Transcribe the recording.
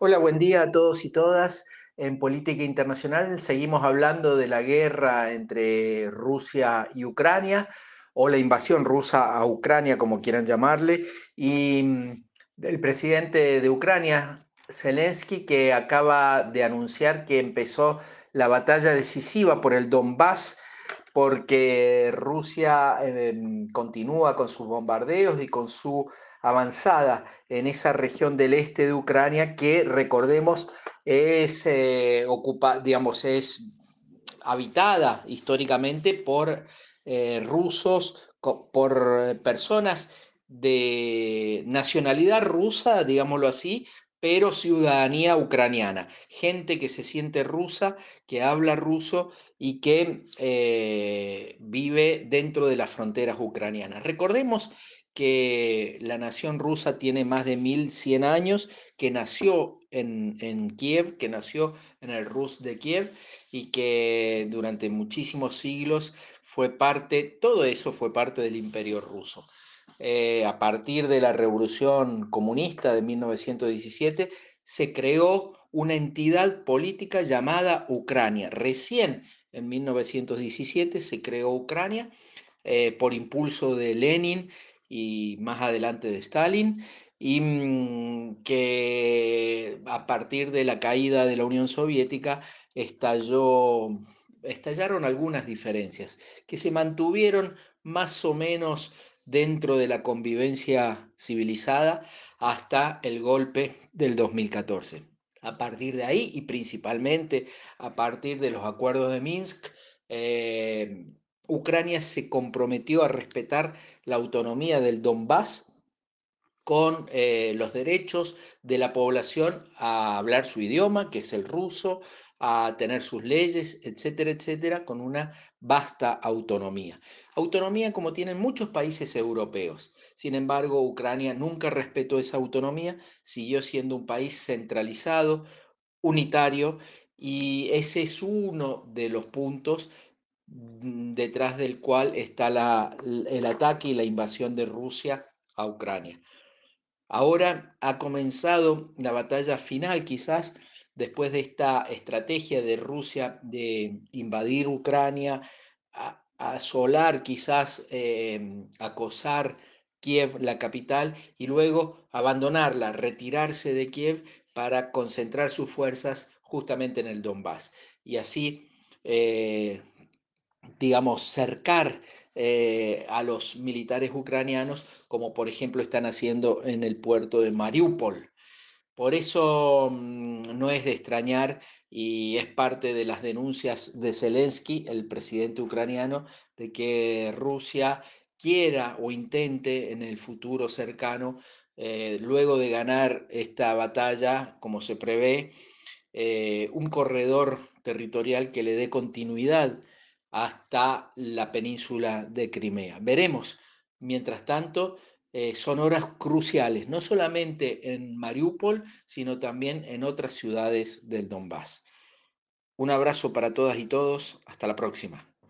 Hola, buen día a todos y todas. En política internacional seguimos hablando de la guerra entre Rusia y Ucrania o la invasión rusa a Ucrania, como quieran llamarle, y mm, el presidente de Ucrania, Zelensky, que acaba de anunciar que empezó la batalla decisiva por el Donbass porque Rusia em, continúa con sus bombardeos y con su avanzada en esa región del este de Ucrania que, recordemos, es, eh, ocupa, digamos, es habitada históricamente por eh, rusos, por personas de nacionalidad rusa, digámoslo así, pero ciudadanía ucraniana, gente que se siente rusa, que habla ruso y que eh, vive dentro de las fronteras ucranianas. Recordemos que la nación rusa tiene más de 1100 años, que nació en, en Kiev, que nació en el Rus de Kiev y que durante muchísimos siglos fue parte, todo eso fue parte del imperio ruso. Eh, a partir de la revolución comunista de 1917, se creó una entidad política llamada Ucrania. Recién en 1917 se creó Ucrania eh, por impulso de Lenin y más adelante de Stalin, y mm, que a partir de la caída de la Unión Soviética estalló, estallaron algunas diferencias que se mantuvieron más o menos dentro de la convivencia civilizada hasta el golpe del 2014. A partir de ahí y principalmente a partir de los acuerdos de Minsk, eh, Ucrania se comprometió a respetar la autonomía del Donbass con eh, los derechos de la población a hablar su idioma, que es el ruso, a tener sus leyes, etcétera, etcétera, con una vasta autonomía. Autonomía como tienen muchos países europeos. Sin embargo, Ucrania nunca respetó esa autonomía, siguió siendo un país centralizado, unitario, y ese es uno de los puntos mm, detrás del cual está el ataque y la invasión de Rusia a Ucrania. Ahora ha comenzado la batalla final, quizás después de esta estrategia de Rusia de invadir Ucrania, asolar, quizás em, acosar Kiev, la capital, y luego abandonarla, retirarse de Kiev para concentrar sus fuerzas justamente en el Donbass. Y así, eh, digamos, cercar eh, a los militares ucranianos, como por ejemplo están haciendo en el puerto de Mariupol. Por eso mm, no es de extrañar y es parte de las denuncias de Zelensky, el presidente ucraniano, de que Rusia quiera o intente en el futuro cercano, eh, luego de ganar esta batalla, como se prevé, eh, un corredor territorial que le dé continuidad hasta la península de Crimea. Veremos, mientras tanto, eh, son horas cruciales, no solamente en Mariupol, sino también en otras ciudades del Donbass. Un abrazo para todas y todos, hasta la próxima.